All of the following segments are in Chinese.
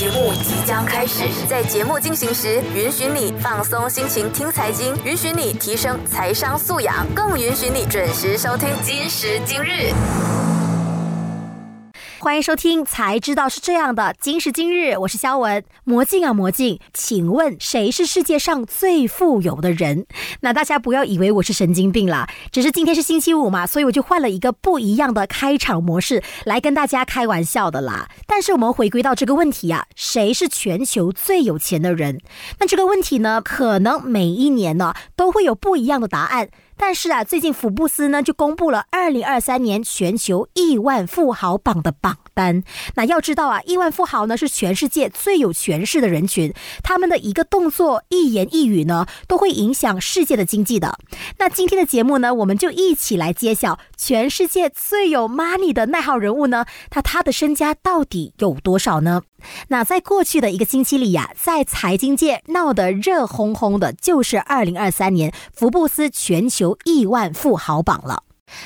节目即将开始，在节目进行时，允许你放松心情听财经，允许你提升财商素养，更允许你准时收听今时今日。欢迎收听，才知道是这样的。今时今日，我是肖文。魔镜啊，魔镜，请问谁是世界上最富有的人？那大家不要以为我是神经病啦，只是今天是星期五嘛，所以我就换了一个不一样的开场模式来跟大家开玩笑的啦。但是我们回归到这个问题啊，谁是全球最有钱的人？那这个问题呢，可能每一年呢都会有不一样的答案。但是啊，最近福布斯呢就公布了二零二三年全球亿万富豪榜的榜。单。那要知道啊，亿万富豪呢是全世界最有权势的人群，他们的一个动作、一言一语呢都会影响世界的经济的。那今天的节目呢，我们就一起来揭晓全世界最有 money 的那号人物呢，他他的身家到底有多少呢？那在过去的一个星期里呀，在财经界闹得热烘烘的，就是二零二三年福布斯全球亿万富豪榜了。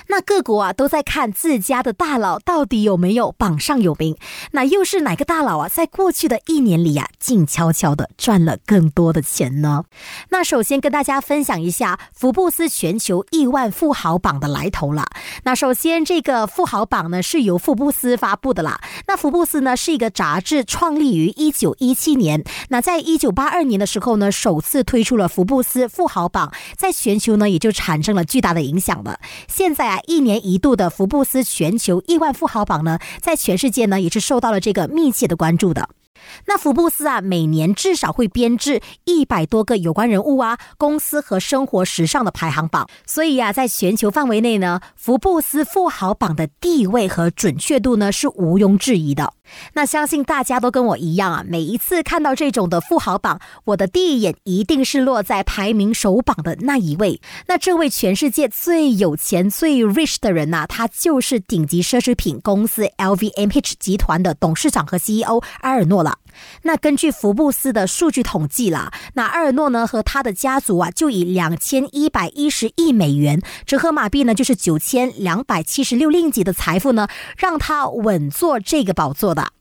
那各国啊都在看自家的大佬到底有没有榜上有名。那又是哪个大佬啊，在过去的一年里呀，静悄悄的赚了更多的钱呢？那首先跟大家分享一下福布斯全球亿万富豪榜的来头了。那首先这个富豪榜呢是由福布斯发布的啦。那福布斯呢是一个杂志，创立于一九一七年。那在一九八二年的时候呢，首次推出了福布斯富豪榜，在全球呢也就产生了巨大的影响了。现在啊，一年一度的福布斯全球亿万富豪榜呢，在全世界呢也是受到了这个密切的关注的。那福布斯啊，每年至少会编制一百多个有关人物啊、公司和生活时尚的排行榜，所以呀，在全球范围内呢，福布斯富豪榜的地位和准确度呢是毋庸置疑的。那相信大家都跟我一样啊，每一次看到这种的富豪榜，我的第一眼一定是落在排名首榜的那一位。那这位全世界最有钱、最 rich 的人呐，他就是顶级奢侈品公司 LVMH 集团的董事长和 CEO 阿尔诺了。那根据福布斯的数据统计啦，那阿尔诺呢和他的家族啊，就以两千一百一十亿美元，折合马币呢就是九千两百七十六令吉的财富呢，让他稳坐这个宝座的。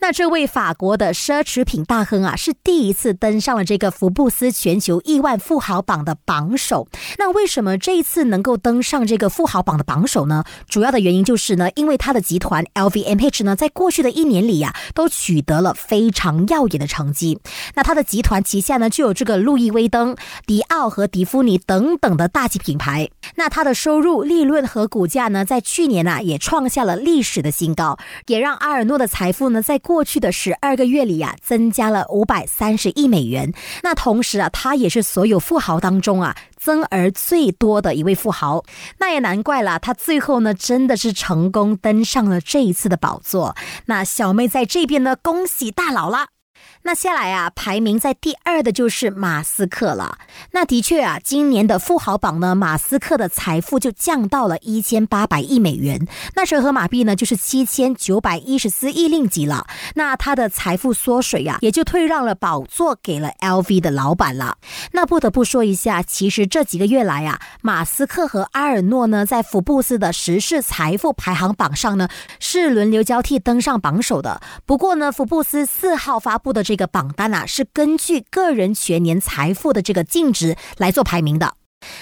那这位法国的奢侈品大亨啊，是第一次登上了这个福布斯全球亿万富豪榜的榜首。那为什么这一次能够登上这个富豪榜的榜首呢？主要的原因就是呢，因为他的集团 LVMH 呢，在过去的一年里呀，都取得了非常耀眼的成绩。那他的集团旗下呢，就有这个路易威登、迪奥和迪芙尼等等的大级品牌。那他的收入、利润和股价呢，在去年呢，也创下了历史的新高，也让阿尔诺的财富呢。在过去的十二个月里呀，增加了五百三十亿美元。那同时啊，他也是所有富豪当中啊增而最多的一位富豪。那也难怪了，他最后呢真的是成功登上了这一次的宝座。那小妹在这边呢，恭喜大佬了！那下来啊，排名在第二的就是马斯克了。那的确啊，今年的富豪榜呢，马斯克的财富就降到了一千八百亿美元，那折合马币呢就是七千九百一十四亿令吉了。那他的财富缩水呀，也就退让了宝座给了 LV 的老板了。那不得不说一下，其实这几个月来啊，马斯克和阿尔诺呢，在福布斯的时事财富排行榜上呢，是轮流交替登上榜首的。不过呢，福布斯四号发布的这这个榜单啊，是根据个人全年财富的这个净值来做排名的。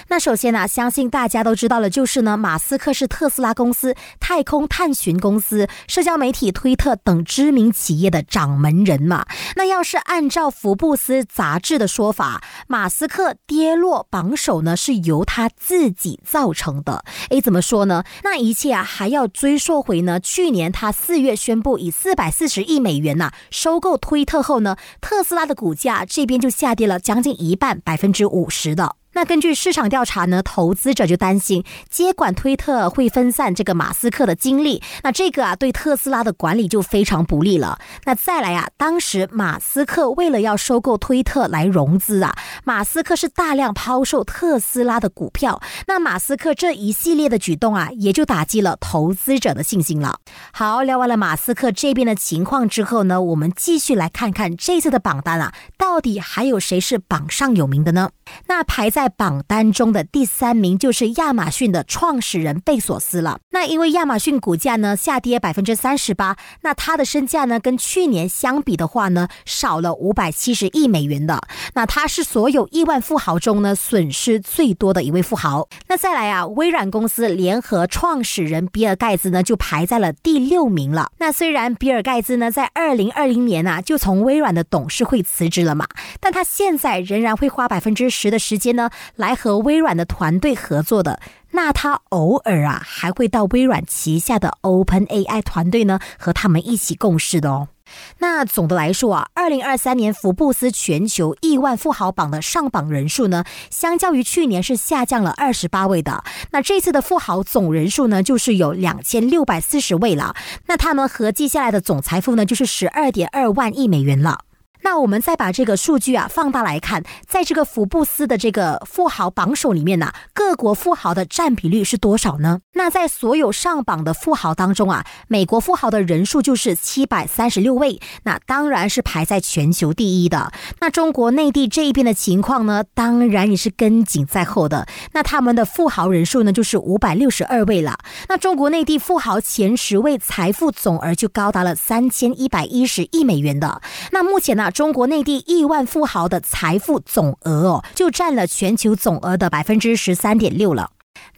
那首先呢，相信大家都知道了，就是呢，马斯克是特斯拉公司、太空探寻公司、社交媒体推特等知名企业的掌门人嘛。那要是按照福布斯杂志的说法，马斯克跌落榜首呢，是由他自己造成的。诶，怎么说呢？那一切啊，还要追溯回呢，去年他四月宣布以四百四十亿美元呐收购推特后呢，特斯拉的股价这边就下跌了将近一半，百分之五十的。那根据市场调查呢，投资者就担心接管推特会分散这个马斯克的精力，那这个啊对特斯拉的管理就非常不利了。那再来啊，当时马斯克为了要收购推特来融资啊，马斯克是大量抛售特斯拉的股票。那马斯克这一系列的举动啊，也就打击了投资者的信心了。好，聊完了马斯克这边的情况之后呢，我们继续来看看这次的榜单啊，到底还有谁是榜上有名的呢？那排在。在榜单中的第三名就是亚马逊的创始人贝索斯了。那因为亚马逊股价呢下跌百分之三十八，那他的身价呢跟去年相比的话呢少了五百七十亿美元的。那他是所有亿万富豪中呢损失最多的一位富豪。那再来啊，微软公司联合创始人比尔盖茨呢就排在了第六名了。那虽然比尔盖茨呢在二零二零年啊就从微软的董事会辞职了嘛，但他现在仍然会花百分之十的时间呢来和微软的团队合作的。那他偶尔啊还会到微软旗下的 Open AI 团队呢和他们一起共事的哦。那总的来说啊，二零二三年福布斯全球亿万富豪榜的上榜人数呢，相较于去年是下降了二十八位的。那这次的富豪总人数呢，就是有两千六百四十位了。那他们合计下来的总财富呢，就是十二点二万亿美元了。那我们再把这个数据啊放大来看，在这个福布斯的这个富豪榜首里面呢，各国富豪的占比率是多少呢？那在所有上榜的富豪当中啊，美国富豪的人数就是七百三十六位，那当然是排在全球第一的。那中国内地这一边的情况呢，当然也是跟紧在后的。那他们的富豪人数呢，就是五百六十二位了。那中国内地富豪前十位财富总额就高达了三千一百一十亿美元的。那目前呢？中国内地亿万富豪的财富总额哦，就占了全球总额的百分之十三点六了。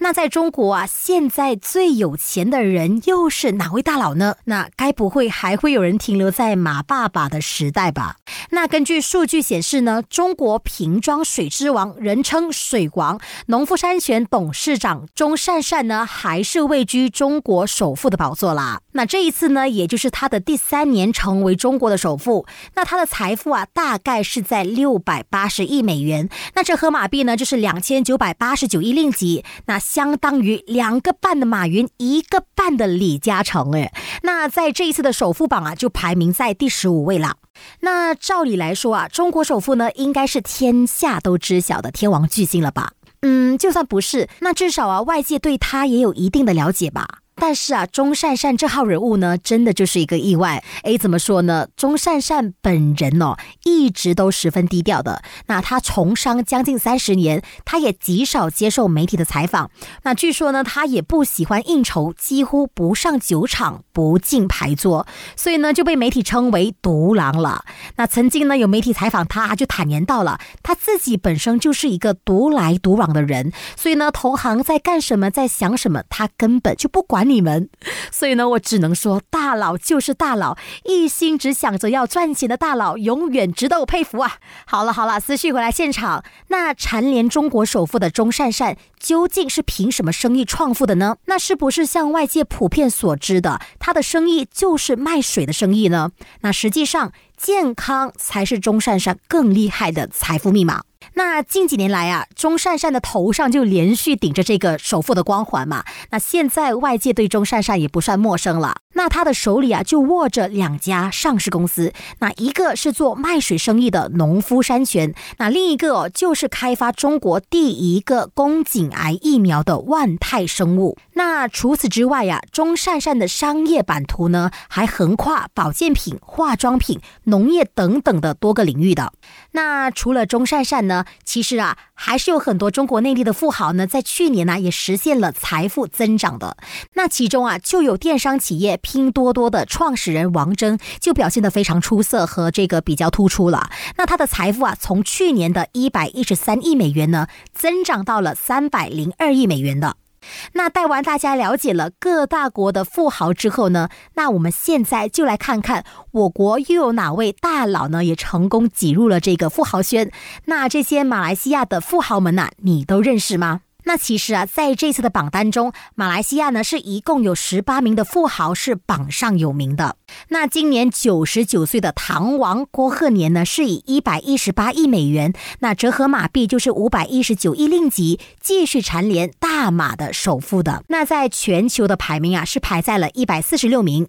那在中国啊，现在最有钱的人又是哪位大佬呢？那该不会还会有人停留在马爸爸的时代吧？那根据数据显示呢，中国瓶装水之王，人称水王，农夫山泉董事长钟善善呢，还是位居中国首富的宝座啦。那这一次呢，也就是他的第三年成为中国的首富。那他的财富啊，大概是在六百八十亿美元。那这合马币呢，就是两千九百八十九亿令吉。那相当于两个半的马云，一个半的李嘉诚，哎，那在这一次的首富榜啊，就排名在第十五位了。那照理来说啊，中国首富呢，应该是天下都知晓的天王巨星了吧？嗯，就算不是，那至少啊，外界对他也有一定的了解吧。但是啊，钟善善这号人物呢，真的就是一个意外。哎，怎么说呢？钟善善本人哦，一直都十分低调的。那他从商将近三十年，他也极少接受媒体的采访。那据说呢，他也不喜欢应酬，几乎不上酒场，不进牌桌，所以呢，就被媒体称为独狼了。那曾经呢，有媒体采访他，就坦言到了，他自己本身就是一个独来独往的人，所以呢，同行在干什么，在想什么，他根本就不管你。们，所以呢，我只能说，大佬就是大佬，一心只想着要赚钱的大佬，永远值得我佩服啊！好了好了，思绪回来现场，那蝉联中国首富的钟善善，究竟是凭什么生意创富的呢？那是不是像外界普遍所知的，他的生意就是卖水的生意呢？那实际上，健康才是钟善善更厉害的财富密码。那近几年来啊，钟善善的头上就连续顶着这个首富的光环嘛。那现在外界对钟善善也不算陌生了。那他的手里啊，就握着两家上市公司。那一个是做卖水生意的农夫山泉，那另一个哦就是开发中国第一个宫颈癌疫苗的万泰生物。那除此之外呀，钟善善的商业版图呢，还横跨保健品、化妆品、农业等等的多个领域的。那除了钟善善呢，其实啊，还是有很多中国内地的富豪呢，在去年呢也实现了财富增长的。那其中啊，就有电商企业拼多多的创始人王峥，就表现得非常出色和这个比较突出了。那他的财富啊，从去年的一百一十三亿美元呢，增长到了三百零二亿美元的。那带完大家了解了各大国的富豪之后呢，那我们现在就来看看我国又有哪位大佬呢，也成功挤入了这个富豪圈。那这些马来西亚的富豪们呐，你都认识吗？那其实啊，在这次的榜单中，马来西亚呢是一共有十八名的富豪是榜上有名的。那今年九十九岁的唐王郭鹤年呢，是以一百一十八亿美元，那折合马币就是五百一十九亿令吉，继续蝉联大马的首富的。那在全球的排名啊，是排在了一百四十六名。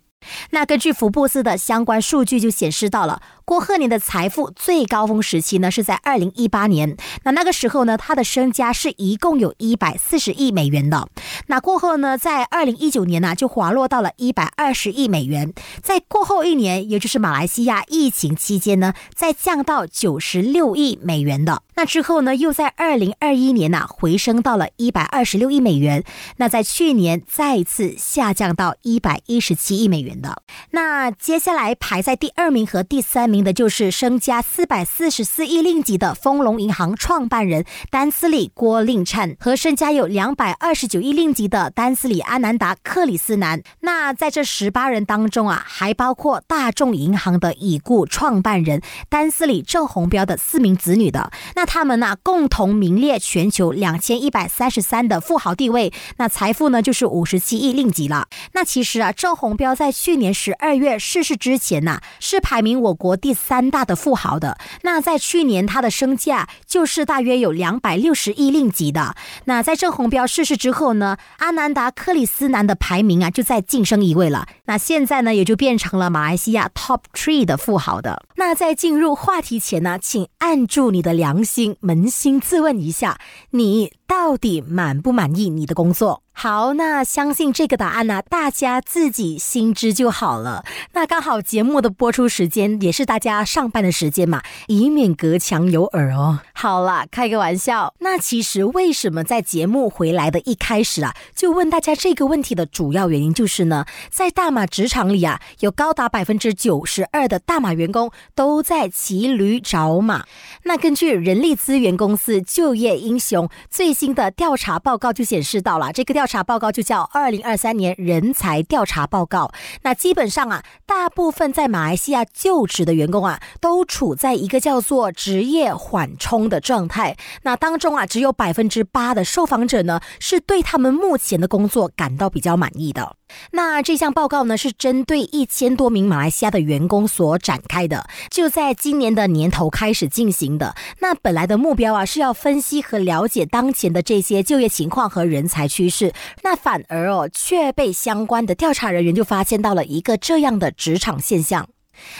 那根据福布斯的相关数据就显示到了，郭鹤年的财富最高峰时期呢是在二零一八年，那那个时候呢，他的身家是一共有一百四十亿美元的。那过后呢，在二零一九年呢就滑落到了一百二十亿美元，在过后一年，也就是马来西亚疫情期间呢，再降到九十六亿美元的。那之后呢，又在二零二一年呐回升到了一百二十六亿美元。那在去年再次下降到一百一十七亿美元的。那接下来排在第二名和第三名的就是身家四百四十四亿令吉的丰隆银行创办人丹斯里郭令灿和身家有两百二十九亿令吉的丹斯里阿南达克里斯南。那在这十八人当中啊，还包括大众银行的已故创办人丹斯里郑宏标的四名子女的。那他们呢，共同名列全球两千一百三十三的富豪地位，那财富呢就是五十七亿令吉了。那其实啊，郑红标在去年十二月逝世之前呢，是排名我国第三大的富豪的。那在去年他的身价就是大约有两百六十亿令吉的。那在郑红标逝世之后呢，阿南达克里斯南的排名啊就在晋升一位了。那现在呢，也就变成了马来西亚 Top Three 的富豪的。那在进入话题前呢，请按住你的良心，请扪心自问一下，你到底满不满意你的工作？好，那相信这个答案呢，大家自己心知就好了。那刚好节目的播出时间也是大家上班的时间嘛，以免隔墙有耳哦。好了，开个玩笑。那其实为什么在节目回来的一开始啊，就问大家这个问题的主要原因就是呢，在大马职场里啊，有高达百分之九十二的大马员工都在骑驴找马。那根据人力资源公司就业英雄最新的调查报告就显示到了这个调。调查报告就叫《二零二三年人才调查报告》。那基本上啊，大部分在马来西亚就职的员工啊，都处在一个叫做职业缓冲的状态。那当中啊，只有百分之八的受访者呢，是对他们目前的工作感到比较满意的。那这项报告呢，是针对一千多名马来西亚的员工所展开的，就在今年的年头开始进行的。那本来的目标啊，是要分析和了解当前的这些就业情况和人才趋势。那反而哦，却被相关的调查人员就发现到了一个这样的职场现象。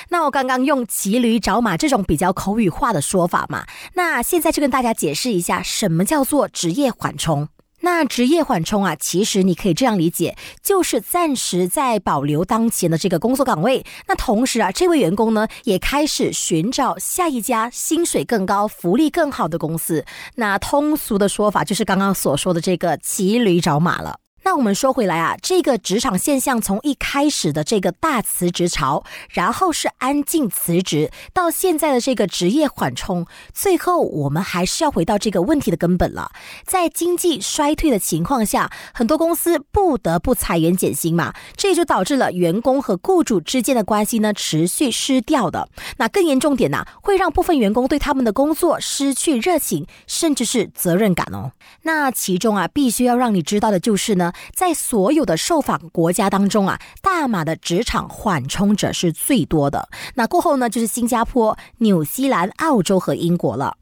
那我刚刚用骑驴找马这种比较口语化的说法嘛，那现在就跟大家解释一下，什么叫做职业缓冲。那职业缓冲啊，其实你可以这样理解，就是暂时在保留当前的这个工作岗位。那同时啊，这位员工呢，也开始寻找下一家薪水更高、福利更好的公司。那通俗的说法就是刚刚所说的这个骑驴找马了。那我们说回来啊，这个职场现象从一开始的这个大辞职潮，然后是安静辞职，到现在的这个职业缓冲，最后我们还是要回到这个问题的根本了。在经济衰退的情况下，很多公司不得不裁员减薪嘛，这也就导致了员工和雇主之间的关系呢持续失掉的。那更严重点呢，会让部分员工对他们的工作失去热情，甚至是责任感哦。那其中啊，必须要让你知道的就是呢。在所有的受访国家当中啊，大马的职场缓冲者是最多的。那过后呢，就是新加坡、纽西兰、澳洲和英国了。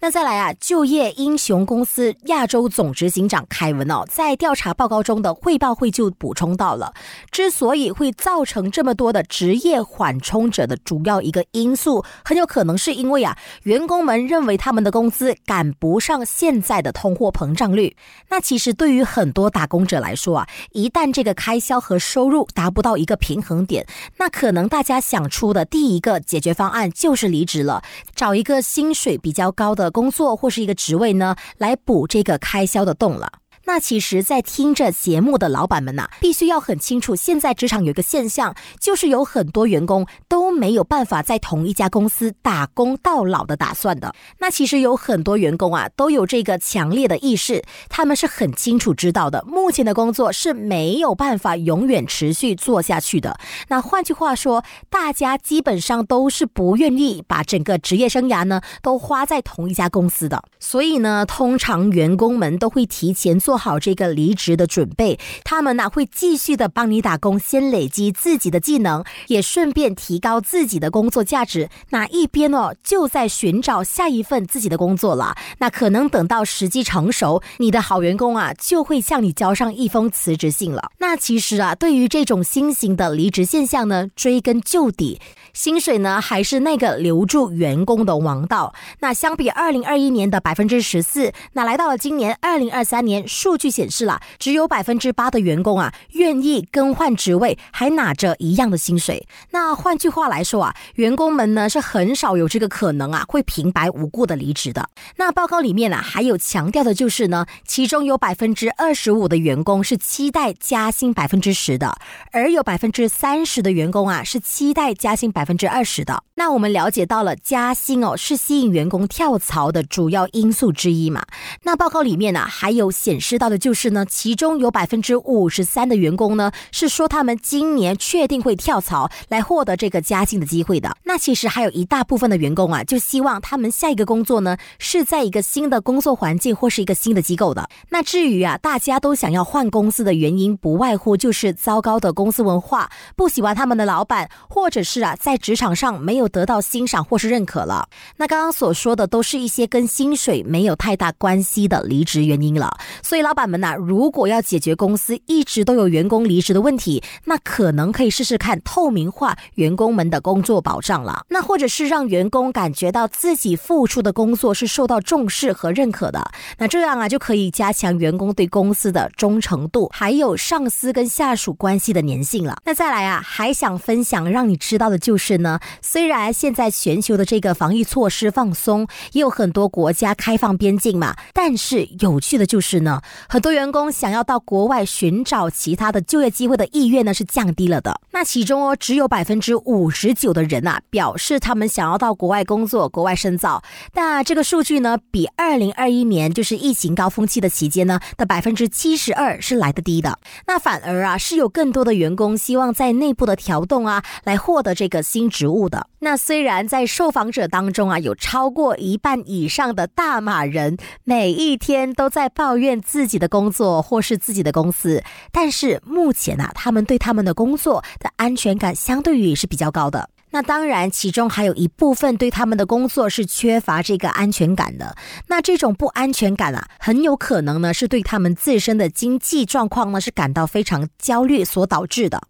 那再来啊，就业英雄公司亚洲总执行长凯文哦，在调查报告中的汇报会就补充到了，之所以会造成这么多的职业缓冲者的主要一个因素，很有可能是因为啊，员工们认为他们的工资赶不上现在的通货膨胀率。那其实对于很多打工者来说啊，一旦这个开销和收入达不到一个平衡点，那可能大家想出的第一个解决方案就是离职了，找一个薪水比较高。的工作或是一个职位呢，来补这个开销的洞了。那其实，在听着节目的老板们呐，必须要很清楚，现在职场有一个现象，就是有很多员工都没有办法在同一家公司打工到老的打算的。那其实有很多员工啊，都有这个强烈的意识，他们是很清楚知道的，目前的工作是没有办法永远持续做下去的。那换句话说，大家基本上都是不愿意把整个职业生涯呢都花在同一家公司的。所以呢，通常员工们都会提前做。做好这个离职的准备。他们呢会继续的帮你打工，先累积自己的技能，也顺便提高自己的工作价值。那一边哦就在寻找下一份自己的工作了。那可能等到时机成熟，你的好员工啊就会向你交上一封辞职信了。那其实啊，对于这种新型的离职现象呢，追根究底。薪水呢，还是那个留住员工的王道。那相比二零二一年的百分之十四，那来到了今年二零二三年，数据显示了只有百分之八的员工啊愿意更换职位，还拿着一样的薪水。那换句话来说啊，员工们呢是很少有这个可能啊会平白无故的离职的。那报告里面呢还有强调的就是呢，其中有百分之二十五的员工是期待加薪百分之十的，而有百分之三十的员工啊是期待加薪百。百分之二十的，那我们了解到了加薪哦，是吸引员工跳槽的主要因素之一嘛？那报告里面呢，还有显示知道的就是呢，其中有百分之五十三的员工呢，是说他们今年确定会跳槽来获得这个加薪的机会的。那其实还有一大部分的员工啊，就希望他们下一个工作呢，是在一个新的工作环境或是一个新的机构的。那至于啊，大家都想要换公司的原因，不外乎就是糟糕的公司文化，不喜欢他们的老板，或者是啊，在职场上没有得到欣赏或是认可了，那刚刚所说的都是一些跟薪水没有太大关系的离职原因了。所以老板们呐，如果要解决公司一直都有员工离职的问题，那可能可以试试看透明化员工们的工作保障了。那或者是让员工感觉到自己付出的工作是受到重视和认可的。那这样啊，就可以加强员工对公司的忠诚度，还有上司跟下属关系的粘性了。那再来啊，还想分享让你知道的就。是呢，虽然现在全球的这个防疫措施放松，也有很多国家开放边境嘛，但是有趣的就是呢，很多员工想要到国外寻找其他的就业机会的意愿呢是降低了的。那其中哦，只有百分之五十九的人啊表示他们想要到国外工作、国外深造。那这个数据呢，比二零二一年就是疫情高峰期的期间呢的百分之七十二是来的低的。那反而啊，是有更多的员工希望在内部的调动啊，来获得这个。新职务的那虽然在受访者当中啊，有超过一半以上的大马人每一天都在抱怨自己的工作或是自己的公司，但是目前啊，他们对他们的工作的安全感相对于也是比较高的。那当然，其中还有一部分对他们的工作是缺乏这个安全感的。那这种不安全感啊，很有可能呢是对他们自身的经济状况呢是感到非常焦虑所导致的。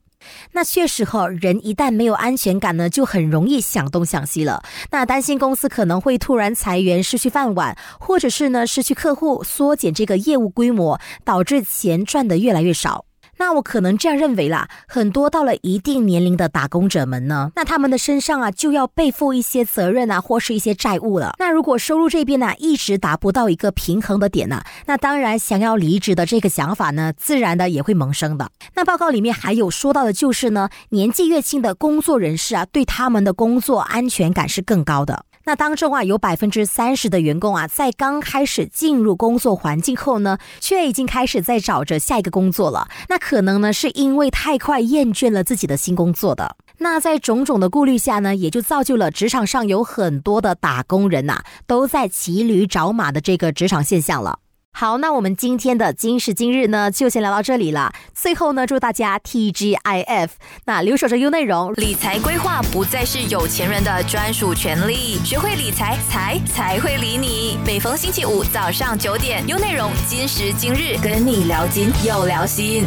那确实哈，人一旦没有安全感呢，就很容易想东想西了。那担心公司可能会突然裁员，失去饭碗，或者是呢失去客户，缩减这个业务规模，导致钱赚的越来越少。那我可能这样认为啦，很多到了一定年龄的打工者们呢，那他们的身上啊就要背负一些责任啊，或是一些债务了。那如果收入这边呢一直达不到一个平衡的点呢，那当然想要离职的这个想法呢，自然的也会萌生的。那报告里面还有说到的就是呢，年纪越轻的工作人士啊，对他们的工作安全感是更高的。那当中啊，有百分之三十的员工啊，在刚开始进入工作环境后呢，却已经开始在找着下一个工作了。那可能呢，是因为太快厌倦了自己的新工作的。那在种种的顾虑下呢，也就造就了职场上有很多的打工人呐，都在骑驴找马的这个职场现象了。好，那我们今天的今时今日呢，就先聊到这里了。最后呢，祝大家 T G I F，那留守着优内容，理财规划不再是有钱人的专属权利，学会理财，财才会理你。每逢星期五早上九点优内容今时今日跟你聊金又聊心。